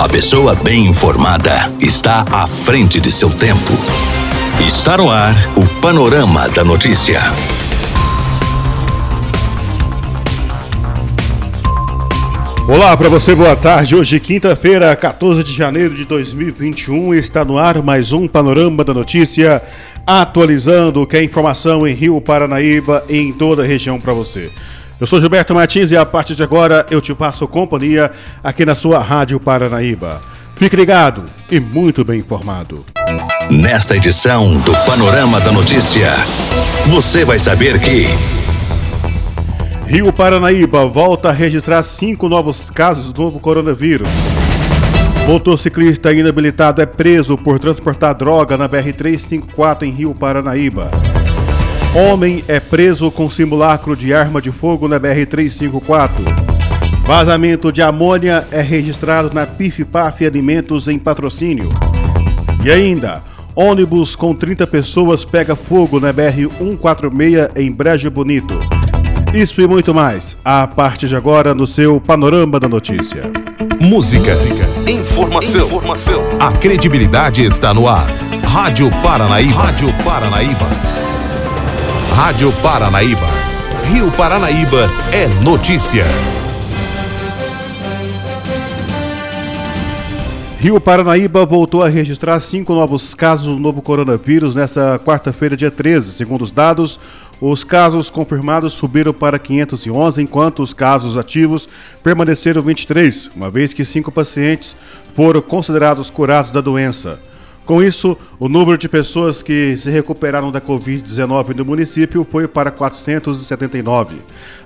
A pessoa bem informada está à frente de seu tempo. Está no ar o Panorama da Notícia. Olá para você, boa tarde. Hoje, quinta-feira, 14 de janeiro de 2021, está no ar mais um Panorama da Notícia, atualizando o que é informação em Rio Paranaíba e em toda a região para você. Eu sou Gilberto Martins e a partir de agora eu te passo companhia aqui na sua Rádio Paranaíba. Fique ligado e muito bem informado. Nesta edição do Panorama da Notícia, você vai saber que. Rio Paranaíba volta a registrar cinco novos casos do novo coronavírus. Motociclista inabilitado é preso por transportar droga na BR-354 em Rio Paranaíba. Homem é preso com simulacro de arma de fogo na BR-354. Vazamento de amônia é registrado na PIF-PAF Alimentos em patrocínio. E ainda, ônibus com 30 pessoas pega fogo na BR-146 em Brejo Bonito. Isso e muito mais, a partir de agora no seu Panorama da Notícia. Música, informação, informação. A credibilidade está no ar. Rádio Paranaíba. Rádio Paranaíba. Rádio Paranaíba. Rio Paranaíba é notícia. Rio Paranaíba voltou a registrar cinco novos casos do novo coronavírus nesta quarta-feira, dia 13. Segundo os dados, os casos confirmados subiram para 511, enquanto os casos ativos permaneceram 23, uma vez que cinco pacientes foram considerados curados da doença. Com isso, o número de pessoas que se recuperaram da Covid-19 no município foi para 479.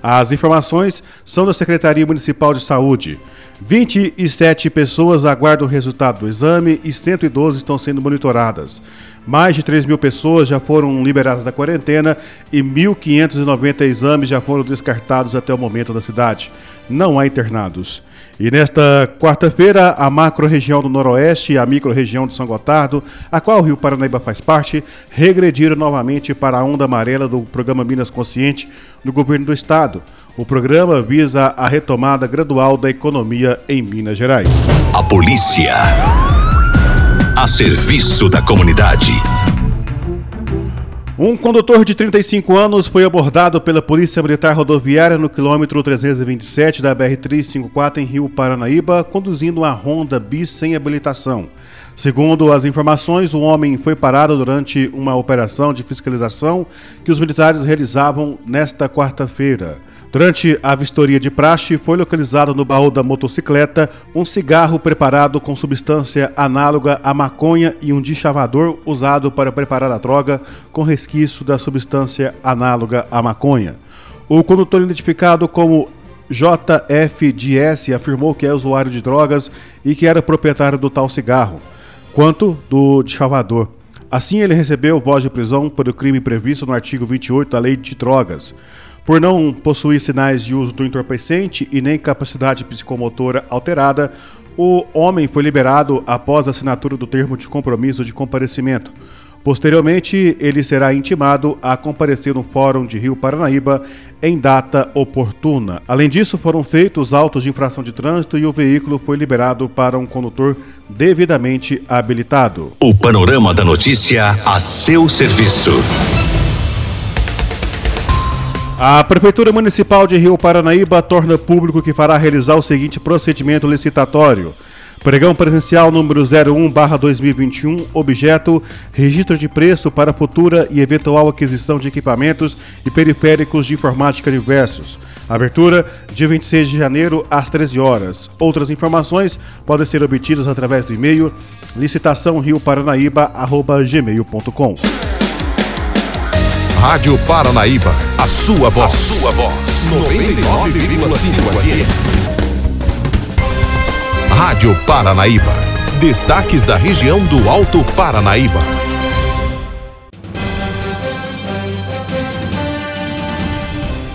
As informações são da Secretaria Municipal de Saúde. 27 pessoas aguardam o resultado do exame e 112 estão sendo monitoradas. Mais de 3 mil pessoas já foram liberadas da quarentena e 1.590 exames já foram descartados até o momento da cidade. Não há internados. E nesta quarta-feira, a macro-região do Noroeste e a micro-região de São Gotardo, a qual o Rio Paranaíba faz parte, regrediram novamente para a onda amarela do programa Minas Consciente do governo do estado. O programa visa a retomada gradual da economia em Minas Gerais. A polícia a serviço da comunidade. Um condutor de 35 anos foi abordado pela Polícia Militar Rodoviária no quilômetro 327 da BR-354 em Rio Paranaíba, conduzindo uma Honda Bis sem habilitação. Segundo as informações, o homem foi parado durante uma operação de fiscalização que os militares realizavam nesta quarta-feira. Durante a vistoria de praxe, foi localizado no baú da motocicleta um cigarro preparado com substância análoga à maconha e um deschavador usado para preparar a droga com resquício da substância análoga à maconha. O condutor identificado como JFDS afirmou que é usuário de drogas e que era proprietário do tal cigarro, quanto do deschavador. Assim, ele recebeu voz de prisão por o crime previsto no artigo 28 da Lei de Drogas. Por não possuir sinais de uso do entorpecente e nem capacidade psicomotora alterada, o homem foi liberado após a assinatura do termo de compromisso de comparecimento. Posteriormente, ele será intimado a comparecer no Fórum de Rio Paranaíba em data oportuna. Além disso, foram feitos autos de infração de trânsito e o veículo foi liberado para um condutor devidamente habilitado. O panorama da notícia a seu serviço. A Prefeitura Municipal de Rio Paranaíba torna público que fará realizar o seguinte procedimento licitatório. Pregão presencial número 01/2021, objeto registro de preço para futura e eventual aquisição de equipamentos e periféricos de informática diversos. Abertura dia 26 de janeiro às 13 horas. Outras informações podem ser obtidas através do e-mail licitaçãorioparanaíba@gmail.com. Rádio Paranaíba, a sua voz. A sua voz. 99,5 FM. Rádio Paranaíba. Destaques da região do Alto Paranaíba.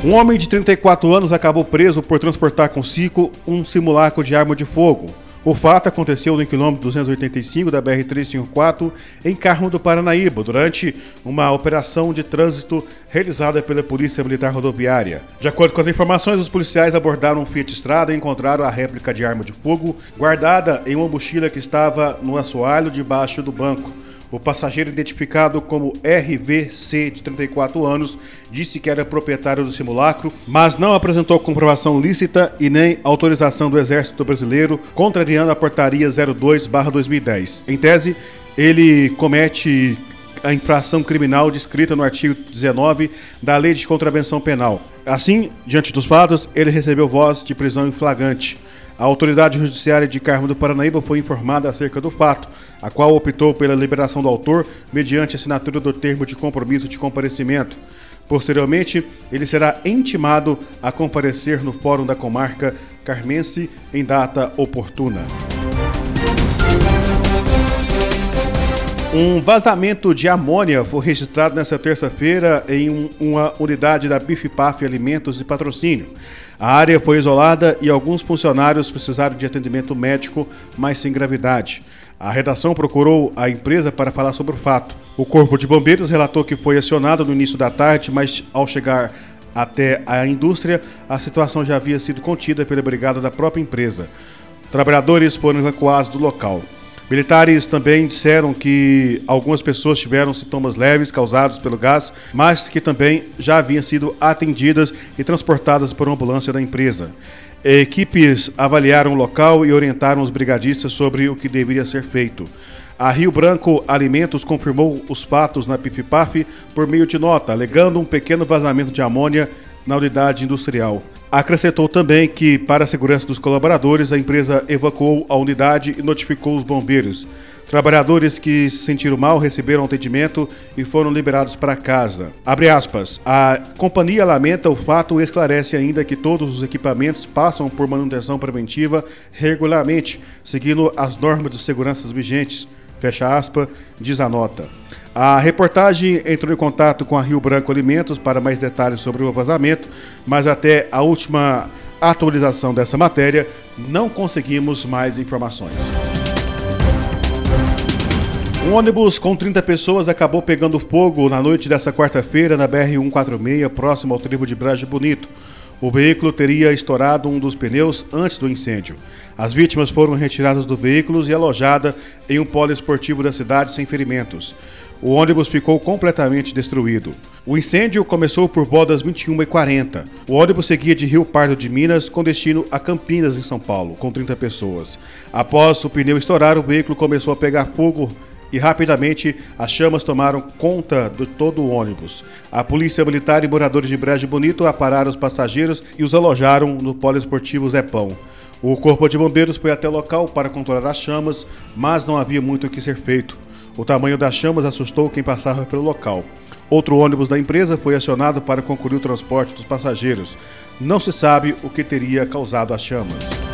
Um homem de 34 anos acabou preso por transportar consigo um simulacro de arma de fogo. O fato aconteceu no quilômetro 285 da BR-354 em Carmo do Paranaíba, durante uma operação de trânsito realizada pela Polícia Militar Rodoviária. De acordo com as informações, os policiais abordaram um Fiat Strada e encontraram a réplica de arma de fogo guardada em uma mochila que estava no assoalho debaixo do banco. O passageiro, identificado como RVC, de 34 anos, disse que era proprietário do simulacro, mas não apresentou comprovação lícita e nem autorização do Exército Brasileiro, contrariando a portaria 02/2010. Em tese, ele comete a infração criminal descrita no artigo 19 da Lei de Contravenção Penal. Assim, diante dos fatos, ele recebeu voz de prisão em flagrante. A autoridade judiciária de Carmo do Paranaíba foi informada acerca do fato, a qual optou pela liberação do autor mediante assinatura do termo de compromisso de comparecimento. Posteriormente, ele será intimado a comparecer no Fórum da Comarca Carmense em data oportuna. Um vazamento de amônia foi registrado nesta terça-feira em um, uma unidade da Bifipaf Alimentos e Patrocínio. A área foi isolada e alguns funcionários precisaram de atendimento médico, mas sem gravidade. A redação procurou a empresa para falar sobre o fato. O Corpo de Bombeiros relatou que foi acionado no início da tarde, mas ao chegar até a indústria, a situação já havia sido contida pela brigada da própria empresa. Trabalhadores foram evacuados do local. Militares também disseram que algumas pessoas tiveram sintomas leves causados pelo gás, mas que também já haviam sido atendidas e transportadas por uma ambulância da empresa. Equipes avaliaram o local e orientaram os brigadistas sobre o que deveria ser feito. A Rio Branco Alimentos confirmou os fatos na PIFPAF por meio de nota, alegando um pequeno vazamento de amônia na unidade industrial. Acrescentou também que, para a segurança dos colaboradores, a empresa evacuou a unidade e notificou os bombeiros. Trabalhadores que se sentiram mal receberam atendimento e foram liberados para casa. Aspas. A companhia lamenta o fato e esclarece ainda que todos os equipamentos passam por manutenção preventiva regularmente, seguindo as normas de segurança vigentes. Fecha aspas, diz a nota. A reportagem entrou em contato com a Rio Branco Alimentos para mais detalhes sobre o vazamento, mas até a última atualização dessa matéria não conseguimos mais informações. Um ônibus com 30 pessoas acabou pegando fogo na noite dessa quarta-feira na BR-146, próximo ao tribo de Braje Bonito. O veículo teria estourado um dos pneus antes do incêndio. As vítimas foram retiradas do veículo e alojadas em um polo esportivo da cidade sem ferimentos. O ônibus ficou completamente destruído. O incêndio começou por volta das 21h40. O ônibus seguia de Rio Pardo de Minas com destino a Campinas, em São Paulo, com 30 pessoas. Após o pneu estourar, o veículo começou a pegar fogo e rapidamente as chamas tomaram conta de todo o ônibus. A polícia militar e moradores de Brejo Bonito apararam os passageiros e os alojaram no polo esportivo Zé Pão. O corpo de bombeiros foi até o local para controlar as chamas, mas não havia muito o que ser feito. O tamanho das chamas assustou quem passava pelo local. Outro ônibus da empresa foi acionado para concluir o transporte dos passageiros. Não se sabe o que teria causado as chamas.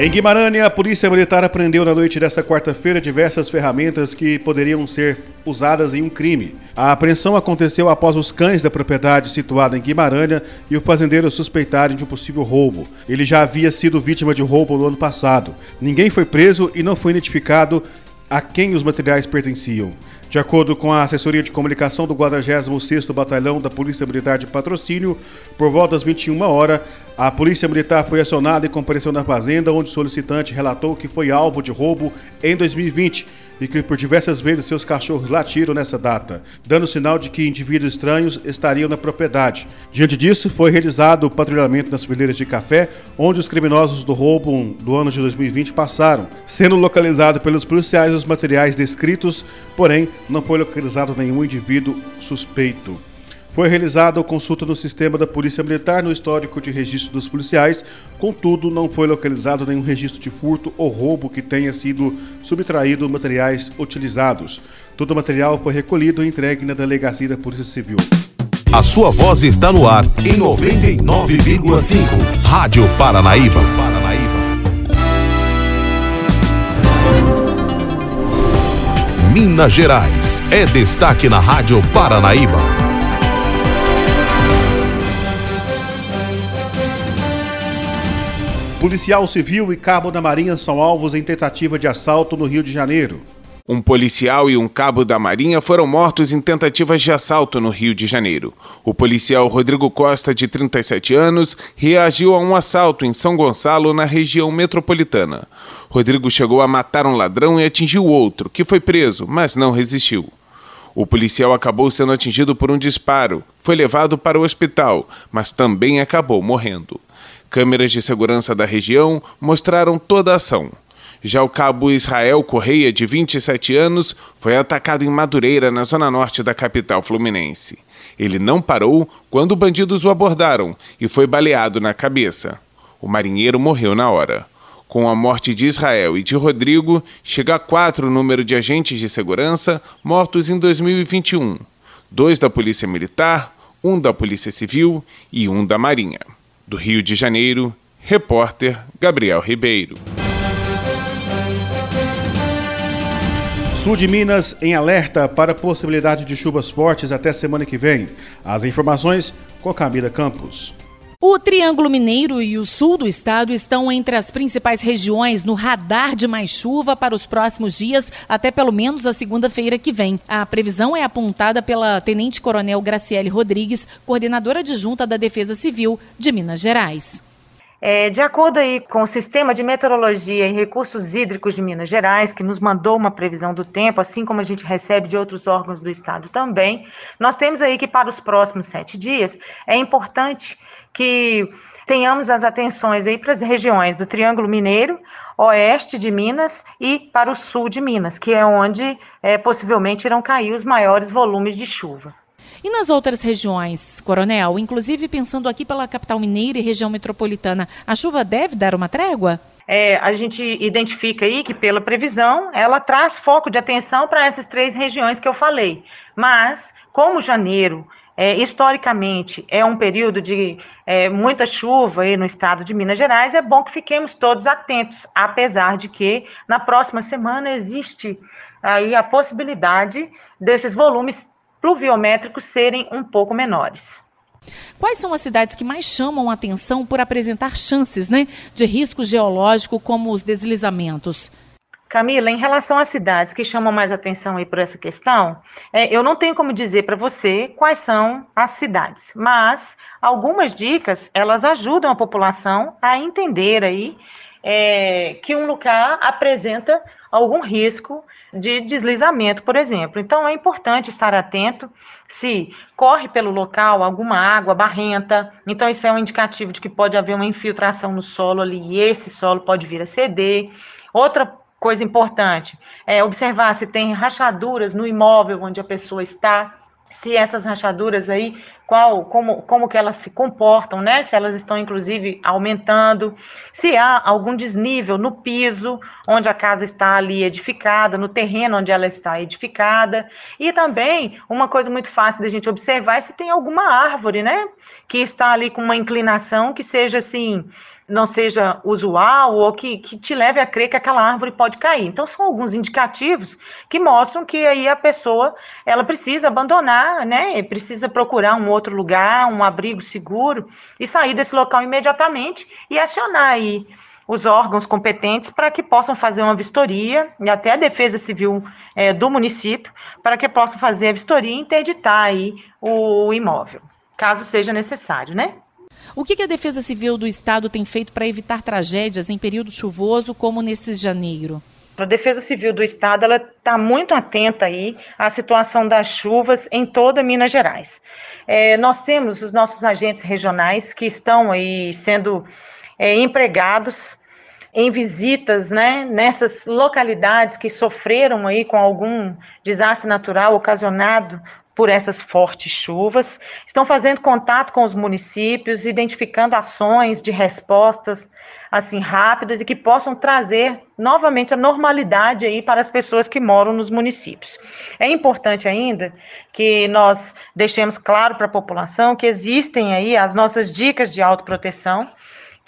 Em Guimarães, a Polícia Militar apreendeu na noite desta quarta-feira diversas ferramentas que poderiam ser usadas em um crime. A apreensão aconteceu após os cães da propriedade situada em Guimarães e o fazendeiro suspeitarem de um possível roubo. Ele já havia sido vítima de roubo no ano passado. Ninguém foi preso e não foi identificado a quem os materiais pertenciam. De acordo com a assessoria de comunicação do 46º Batalhão da Polícia Militar de Patrocínio, por volta das 21 horas, a Polícia Militar foi acionada e compareceu na fazenda, onde o solicitante relatou que foi alvo de roubo em 2020 e que por diversas vezes seus cachorros latiram nessa data, dando sinal de que indivíduos estranhos estariam na propriedade. Diante disso, foi realizado o patrulhamento nas fileiras de café, onde os criminosos do roubo do ano de 2020 passaram, sendo localizado pelos policiais os materiais descritos, porém não foi localizado nenhum indivíduo suspeito. Foi realizada a consulta no sistema da Polícia Militar no histórico de registro dos policiais, contudo, não foi localizado nenhum registro de furto ou roubo que tenha sido subtraído materiais utilizados. Todo o material foi recolhido e entregue na delegacia da Polícia Civil. A sua voz está no ar em 99,5. Rádio Paranaíba. Minas Gerais é destaque na Rádio Paranaíba. Policial civil e cabo da Marinha são alvos em tentativa de assalto no Rio de Janeiro. Um policial e um cabo da Marinha foram mortos em tentativas de assalto no Rio de Janeiro. O policial Rodrigo Costa, de 37 anos, reagiu a um assalto em São Gonçalo, na região metropolitana. Rodrigo chegou a matar um ladrão e atingiu outro, que foi preso, mas não resistiu. O policial acabou sendo atingido por um disparo, foi levado para o hospital, mas também acabou morrendo. Câmeras de segurança da região mostraram toda a ação. Já o cabo Israel Correia, de 27 anos, foi atacado em Madureira, na zona norte da capital fluminense. Ele não parou quando bandidos o abordaram e foi baleado na cabeça. O marinheiro morreu na hora. Com a morte de Israel e de Rodrigo, chega a quatro o número de agentes de segurança mortos em 2021: dois da Polícia Militar, um da Polícia Civil e um da Marinha. Do Rio de Janeiro, repórter Gabriel Ribeiro. Sul de Minas em alerta para possibilidade de chuvas fortes até semana que vem. As informações com Camila Campos. O Triângulo Mineiro e o sul do estado estão entre as principais regiões no radar de mais chuva para os próximos dias, até pelo menos a segunda-feira que vem. A previsão é apontada pela Tenente Coronel Graciele Rodrigues, coordenadora adjunta da Defesa Civil de Minas Gerais. É, de acordo aí com o Sistema de Meteorologia e Recursos Hídricos de Minas Gerais, que nos mandou uma previsão do tempo, assim como a gente recebe de outros órgãos do Estado também, nós temos aí que para os próximos sete dias é importante que tenhamos as atenções aí para as regiões do Triângulo Mineiro, oeste de Minas e para o sul de Minas, que é onde é, possivelmente irão cair os maiores volumes de chuva. E nas outras regiões, Coronel, inclusive pensando aqui pela capital mineira e região metropolitana, a chuva deve dar uma trégua? É, a gente identifica aí que, pela previsão, ela traz foco de atenção para essas três regiões que eu falei. Mas, como janeiro, é, historicamente, é um período de é, muita chuva aí no estado de Minas Gerais, é bom que fiquemos todos atentos, apesar de que na próxima semana existe aí a possibilidade desses volumes pluviométricos serem um pouco menores. Quais são as cidades que mais chamam atenção por apresentar chances né, de risco geológico, como os deslizamentos? Camila, em relação às cidades que chamam mais atenção aí por essa questão, é, eu não tenho como dizer para você quais são as cidades, mas algumas dicas elas ajudam a população a entender aí é, que um lugar apresenta algum risco de deslizamento, por exemplo. Então é importante estar atento se corre pelo local alguma água barrenta. Então isso é um indicativo de que pode haver uma infiltração no solo ali e esse solo pode vir a ceder. Outra coisa importante é observar se tem rachaduras no imóvel onde a pessoa está se essas rachaduras aí, qual, como, como que elas se comportam, né? Se elas estão, inclusive, aumentando, se há algum desnível no piso onde a casa está ali edificada, no terreno onde ela está edificada, e também uma coisa muito fácil da gente observar é se tem alguma árvore, né? Que está ali com uma inclinação que seja assim, não seja usual ou que, que te leve a crer que aquela árvore pode cair. Então, são alguns indicativos que mostram que aí a pessoa ela precisa abandonar, né? Precisa procurar um outro lugar, um abrigo seguro e sair desse local imediatamente e acionar aí os órgãos competentes para que possam fazer uma vistoria e até a defesa civil é, do município para que possam fazer a vistoria e interditar aí o imóvel, caso seja necessário, né? O que a Defesa Civil do Estado tem feito para evitar tragédias em período chuvoso como nesse janeiro? A Defesa Civil do Estado ela está muito atenta aí à situação das chuvas em toda Minas Gerais. É, nós temos os nossos agentes regionais que estão aí sendo é, empregados em visitas, né, nessas localidades que sofreram aí com algum desastre natural ocasionado por essas fortes chuvas, estão fazendo contato com os municípios, identificando ações de respostas assim rápidas e que possam trazer novamente a normalidade aí para as pessoas que moram nos municípios. É importante ainda que nós deixemos claro para a população que existem aí as nossas dicas de autoproteção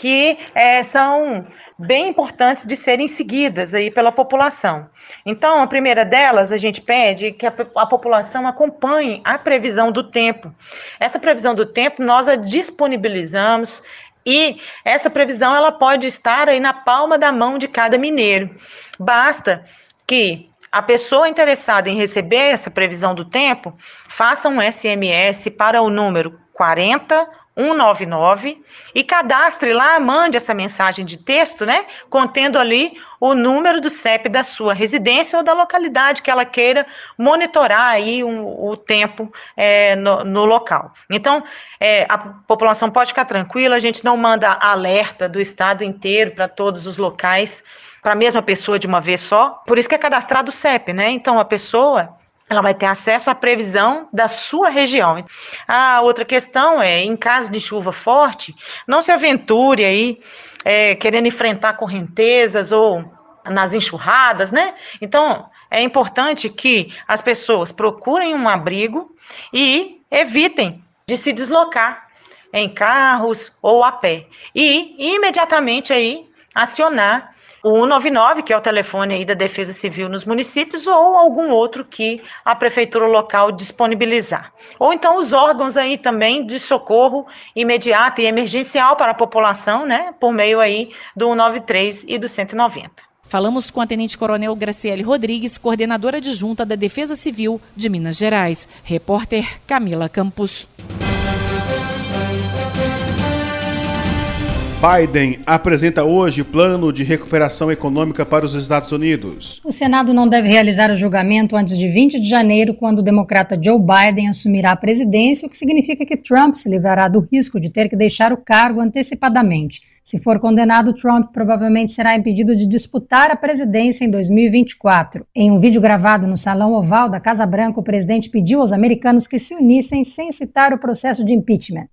que é, são bem importantes de serem seguidas aí pela população. Então, a primeira delas, a gente pede que a, a, população acompanhe a previsão do tempo. Essa previsão do tempo nós a disponibilizamos E essa previsão ela pode estar aí na palma da mão de cada mineiro. Basta que a pessoa interessada em receber essa previsão do tempo faça um SMS para o número 40 199 e cadastre lá, mande essa mensagem de texto, né, contendo ali o número do CEP da sua residência ou da localidade que ela queira monitorar aí um, o tempo é, no, no, local. Então, é, a população pode ficar tranquila, a gente não manda alerta do estado inteiro para todos os locais para a mesma pessoa de uma vez só. Por isso que é cadastrado o CEP, né? Então a pessoa ela vai ter acesso à previsão da sua região. A outra questão é, em caso de chuva forte, não se aventure aí é, querendo enfrentar correntezas ou nas enxurradas, né? Então, é importante que as pessoas procurem um abrigo e evitem de se deslocar em carros ou a pé. E imediatamente aí acionar o 199, que é o telefone aí da Defesa Civil nos municípios, ou algum outro que a prefeitura local disponibilizar. Ou então os órgãos aí também de socorro imediato e emergencial para a população, né, por meio aí do 193 e do 190. Falamos com a Tenente Coronel Graciele Rodrigues, coordenadora adjunta da Defesa Civil de Minas Gerais. Repórter Camila Campos. Biden apresenta hoje plano de recuperação econômica para os Estados Unidos. O Senado não deve realizar o julgamento antes de 20 de janeiro, quando o democrata Joe Biden assumirá a presidência, o que significa que Trump se livrará do risco de ter que deixar o cargo antecipadamente. Se for condenado, Trump provavelmente será impedido de disputar a presidência em 2024. Em um vídeo gravado no Salão Oval da Casa Branca, o presidente pediu aos americanos que se unissem sem citar o processo de impeachment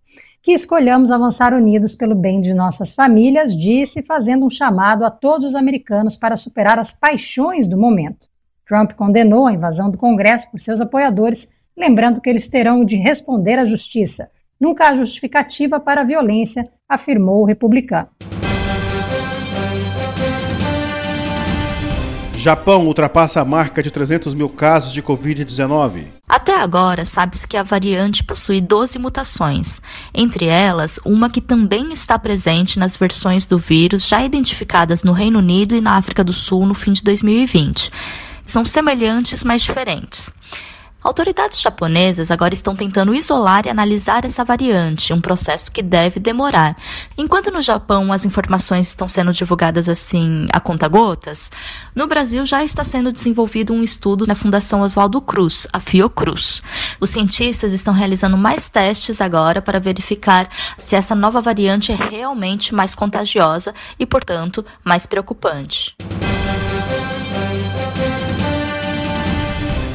que escolhamos avançar unidos pelo bem de nossas famílias, disse, fazendo um chamado a todos os americanos para superar as paixões do momento. Trump condenou a invasão do Congresso por seus apoiadores, lembrando que eles terão de responder à justiça. Nunca há justificativa para a violência, afirmou o republicano. Japão ultrapassa a marca de 300 mil casos de Covid-19. Até agora, sabe-se que a variante possui 12 mutações, entre elas uma que também está presente nas versões do vírus já identificadas no Reino Unido e na África do Sul no fim de 2020. São semelhantes, mas diferentes. Autoridades japonesas agora estão tentando isolar e analisar essa variante, um processo que deve demorar. Enquanto no Japão as informações estão sendo divulgadas assim a conta-gotas, no Brasil já está sendo desenvolvido um estudo na Fundação Oswaldo Cruz, a Fiocruz. Os cientistas estão realizando mais testes agora para verificar se essa nova variante é realmente mais contagiosa e, portanto, mais preocupante.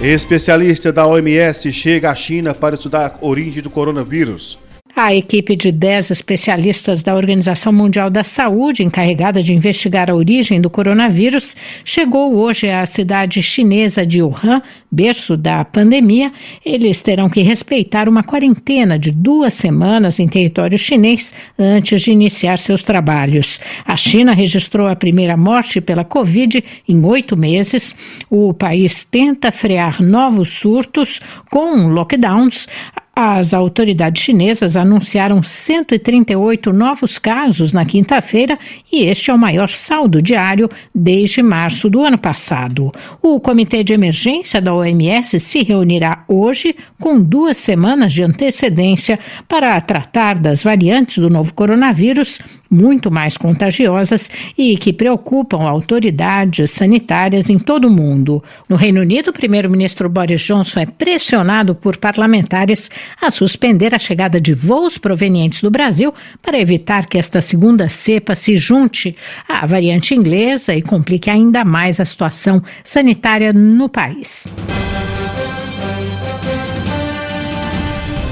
Especialista da OMS chega à China para estudar a origem do coronavírus. A equipe de 10 especialistas da Organização Mundial da Saúde, encarregada de investigar a origem do coronavírus, chegou hoje à cidade chinesa de Wuhan, berço da pandemia. Eles terão que respeitar uma quarentena de duas semanas em território chinês antes de iniciar seus trabalhos. A China registrou a primeira morte pela Covid em oito meses. O país tenta frear novos surtos com lockdowns. As autoridades chinesas anunciaram 138 novos casos na quinta-feira e este é o maior saldo diário desde março do ano passado. O Comitê de Emergência da OMS se reunirá hoje com duas semanas de antecedência para tratar das variantes do novo coronavírus muito mais contagiosas e que preocupam autoridades sanitárias em todo o mundo. No Reino Unido, o primeiro-ministro Boris Johnson é pressionado por parlamentares a suspender a chegada de voos provenientes do Brasil para evitar que esta segunda cepa se junte à variante inglesa e complique ainda mais a situação sanitária no país.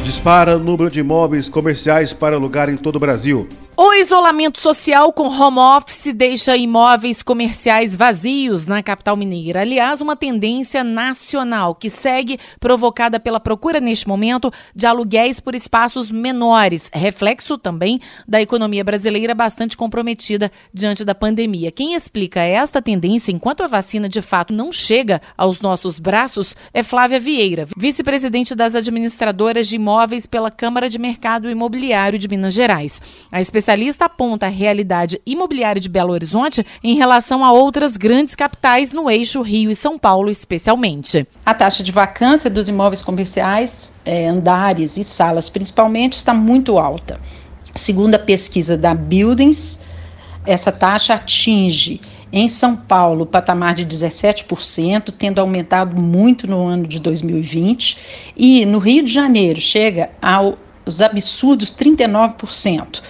Dispara o número de imóveis comerciais para alugar em todo o Brasil. O isolamento social com home office deixa imóveis comerciais vazios na capital mineira. Aliás, uma tendência nacional que segue provocada pela procura neste momento de aluguéis por espaços menores, reflexo também da economia brasileira bastante comprometida diante da pandemia. Quem explica esta tendência enquanto a vacina de fato não chega aos nossos braços é Flávia Vieira, vice-presidente das administradoras de imóveis pela Câmara de Mercado Imobiliário de Minas Gerais. A especialista especialista aponta a realidade imobiliária de Belo Horizonte em relação a outras grandes capitais no eixo Rio e São Paulo, especialmente. A taxa de vacância dos imóveis comerciais, é, andares e salas principalmente, está muito alta. Segundo a pesquisa da Buildings, essa taxa atinge em São Paulo o patamar de 17%, tendo aumentado muito no ano de 2020, e no Rio de Janeiro chega aos absurdos 39%,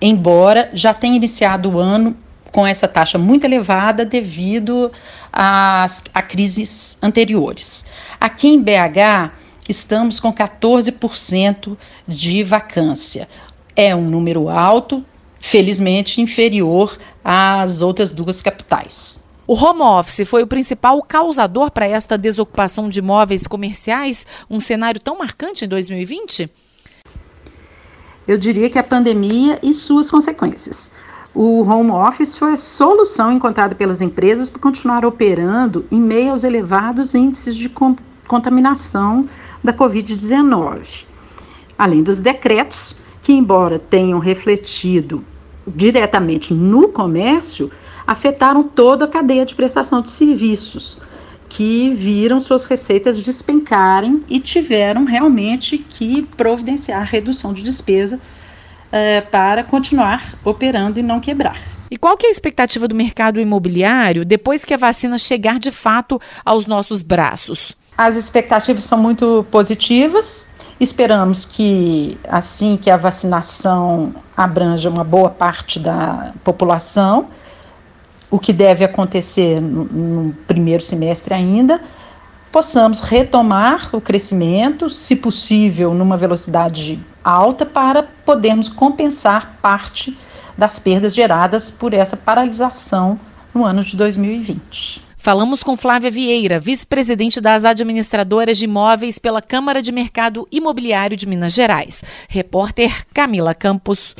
embora já tenha iniciado o ano com essa taxa muito elevada devido às, a crises anteriores. Aqui em BH, estamos com 14% de vacância. É um número alto, felizmente inferior às outras duas capitais. O home office foi o principal causador para esta desocupação de imóveis comerciais, um cenário tão marcante em 2020? Eu diria que a pandemia e suas consequências. O home office foi a solução encontrada pelas empresas para continuar operando em meio aos elevados índices de contaminação da Covid-19. Além dos decretos, que, embora tenham refletido diretamente no comércio, afetaram toda a cadeia de prestação de serviços, que viram suas receitas despencarem e tiveram realmente que providenciar redução de despesa eh, para continuar operando e não quebrar. E qual que é a expectativa do mercado imobiliário depois que a vacina chegar de fato aos nossos braços? As expectativas são muito positivas. Esperamos que, assim que a vacinação abranja uma boa parte da população, o que deve acontecer no, no primeiro semestre ainda, possamos retomar o crescimento, se possível, numa velocidade alta, para podermos compensar parte das perdas geradas por essa paralisação no ano de 2020. Falamos com Flávia Vieira, vice-presidente das administradoras de imóveis pela Câmara de Mercado Imobiliário de Minas Gerais. Repórter Camila Campos.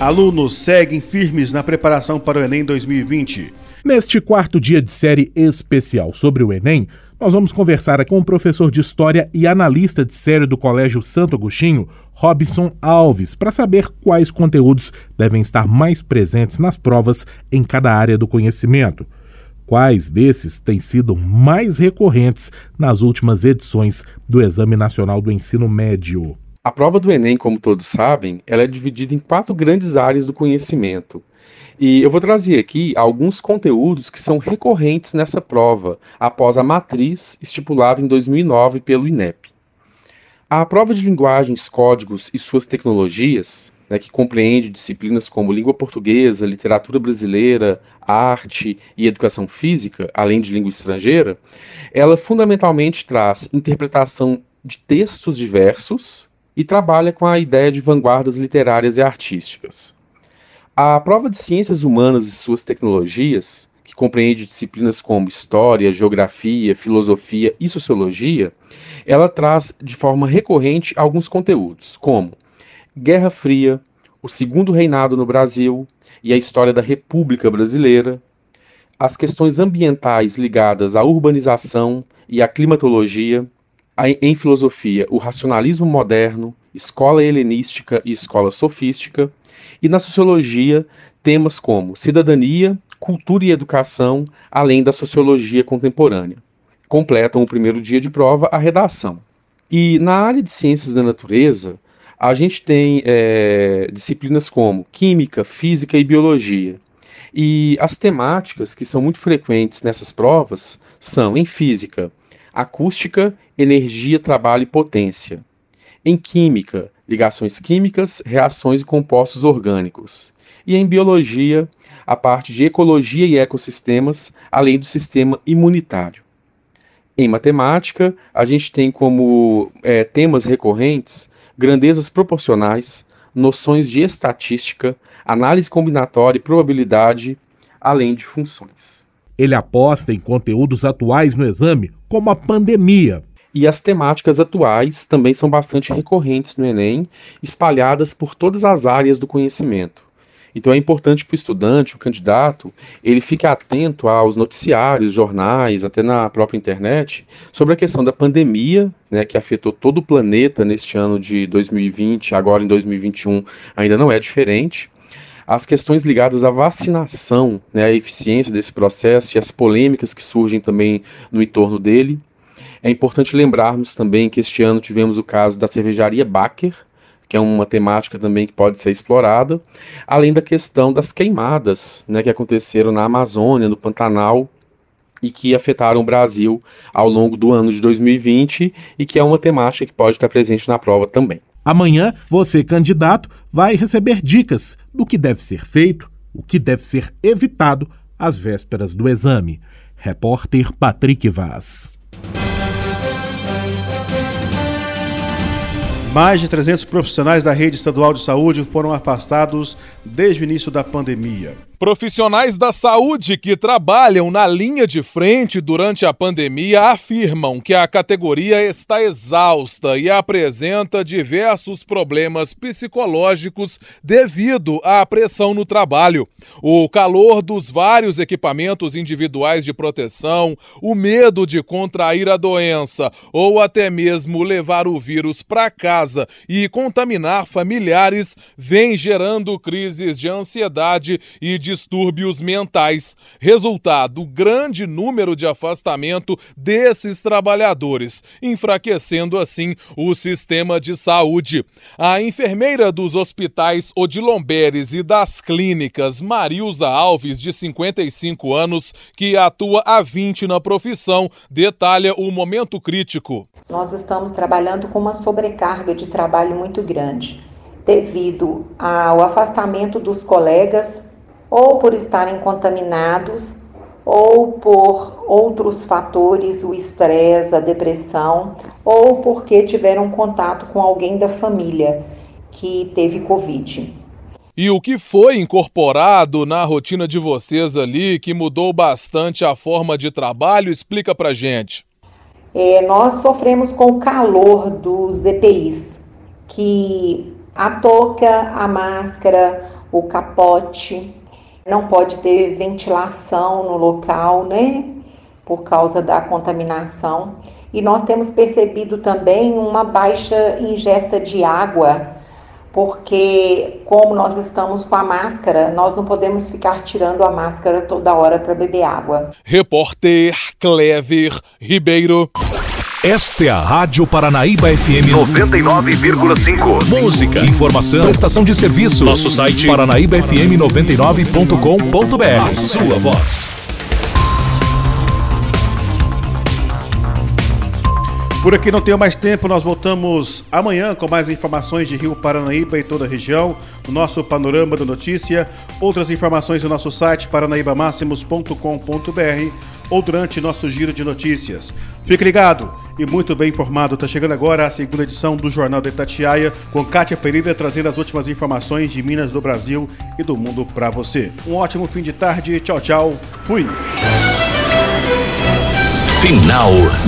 Alunos seguem firmes na preparação para o Enem 2020. Neste quarto dia de série especial sobre o Enem, nós vamos conversar com o professor de História e analista de série do Colégio Santo Agostinho, Robson Alves, para saber quais conteúdos devem estar mais presentes nas provas em cada área do conhecimento. Quais desses têm sido mais recorrentes nas últimas edições do Exame Nacional do Ensino Médio? A prova do Enem, como todos sabem, ela é dividida em quatro grandes áreas do conhecimento. E eu vou trazer aqui alguns conteúdos que são recorrentes nessa prova, após a matriz estipulada em 2009 pelo INEP. A prova de linguagens, códigos e suas tecnologias, né, que compreende disciplinas como língua portuguesa, literatura brasileira, arte e educação física, além de língua estrangeira, ela fundamentalmente traz interpretação de textos diversos e trabalha com a ideia de vanguardas literárias e artísticas. A prova de ciências humanas e suas tecnologias, que compreende disciplinas como história, geografia, filosofia e sociologia, ela traz de forma recorrente alguns conteúdos, como Guerra Fria, o Segundo Reinado no Brasil e a história da República Brasileira, as questões ambientais ligadas à urbanização e à climatologia, em filosofia, o racionalismo moderno, escola helenística e escola sofística, e na sociologia, temas como cidadania, cultura e educação, além da sociologia contemporânea. Completam o primeiro dia de prova a redação. E na área de ciências da natureza, a gente tem é, disciplinas como química, física e biologia. E as temáticas que são muito frequentes nessas provas são, em física, acústica, energia, trabalho e potência. Em química, ligações químicas, reações e compostos orgânicos. E em biologia, a parte de ecologia e ecossistemas, além do sistema imunitário. Em matemática, a gente tem como é, temas recorrentes grandezas proporcionais, noções de estatística, análise combinatória e probabilidade, além de funções. Ele aposta em conteúdos atuais no exame, como a pandemia, e as temáticas atuais também são bastante recorrentes no Enem, espalhadas por todas as áreas do conhecimento. Então é importante que o estudante, o candidato, ele fique atento aos noticiários, jornais, até na própria internet, sobre a questão da pandemia, né, que afetou todo o planeta neste ano de 2020, agora em 2021 ainda não é diferente. As questões ligadas à vacinação, né, a eficiência desse processo e as polêmicas que surgem também no entorno dele. É importante lembrarmos também que este ano tivemos o caso da cervejaria Baker, que é uma temática também que pode ser explorada, além da questão das queimadas né, que aconteceram na Amazônia, no Pantanal, e que afetaram o Brasil ao longo do ano de 2020 e que é uma temática que pode estar presente na prova também. Amanhã, você, candidato, vai receber dicas do que deve ser feito, o que deve ser evitado às vésperas do exame. Repórter Patrick Vaz. Mais de 300 profissionais da rede estadual de saúde foram afastados desde o início da pandemia. Profissionais da saúde que trabalham na linha de frente durante a pandemia afirmam que a categoria está exausta e apresenta diversos problemas psicológicos devido à pressão no trabalho. O calor dos vários equipamentos individuais de proteção, o medo de contrair a doença ou até mesmo levar o vírus para casa e contaminar familiares vem gerando crises de ansiedade e de distúrbios mentais. Resultado: grande número de afastamento desses trabalhadores, enfraquecendo assim o sistema de saúde. A enfermeira dos hospitais Odilomberes e das clínicas Marilza Alves, de 55 anos, que atua há 20 na profissão, detalha o momento crítico. Nós estamos trabalhando com uma sobrecarga de trabalho muito grande devido ao afastamento dos colegas ou por estarem contaminados, ou por outros fatores, o estresse, a depressão, ou porque tiveram contato com alguém da família que teve Covid. E o que foi incorporado na rotina de vocês ali, que mudou bastante a forma de trabalho? Explica pra gente. É, nós sofremos com o calor dos EPIs, que a touca, a máscara, o capote, não pode ter ventilação no local, né? Por causa da contaminação. E nós temos percebido também uma baixa ingesta de água, porque como nós estamos com a máscara, nós não podemos ficar tirando a máscara toda hora para beber água. Repórter Clever Ribeiro. Esta é a Rádio Paranaíba FM 99,5. Música, informação, prestação de serviço. Nosso site paranaíbafm99.com.br. A sua voz. Por aqui não tenho mais tempo, nós voltamos amanhã com mais informações de Rio Paranaíba e toda a região, o nosso panorama da notícia, outras informações no nosso site paranaibamáximos.com.br ou durante nosso giro de notícias. Fique ligado e muito bem informado. Está chegando agora a segunda edição do Jornal de Itatiaia, com Kátia Pereira trazendo as últimas informações de Minas do Brasil e do mundo para você. Um ótimo fim de tarde. Tchau, tchau. Fui. Final